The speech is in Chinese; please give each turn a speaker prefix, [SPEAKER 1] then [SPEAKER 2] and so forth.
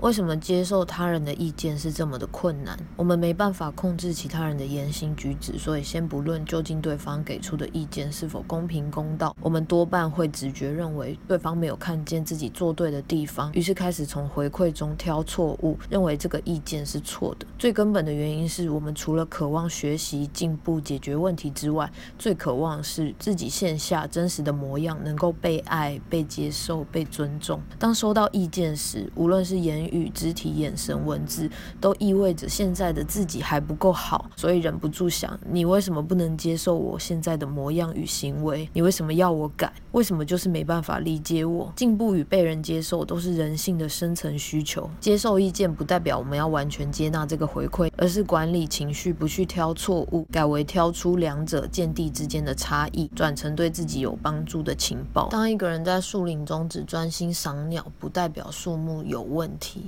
[SPEAKER 1] 为什么接受他人的意见是这么的困难？我们没办法控制其他人的言行举止，所以先不论究竟对方给出的意见是否公平公道，我们多半会直觉认为对方没有看见自己做对的地方，于是开始从回馈中挑错误，认为这个意见是错的。最根本的原因是我们除了渴望学习进步、解决问题之外，最渴望是自己线下真实的模样能够被爱、被接受、被尊重。当收到意见时，无论是言语、与肢体、眼神、文字，都意味着现在的自己还不够好，所以忍不住想：你为什么不能接受我现在的模样与行为？你为什么要我改？为什么就是没办法理解我？进步与被人接受都是人性的深层需求。接受意见不代表我们要完全接纳这个回馈，而是管理情绪，不去挑错误，改为挑出两者见地之间的差异，转成对自己有帮助的情报。当一个人在树林中只专心赏鸟，不代表树木有问题。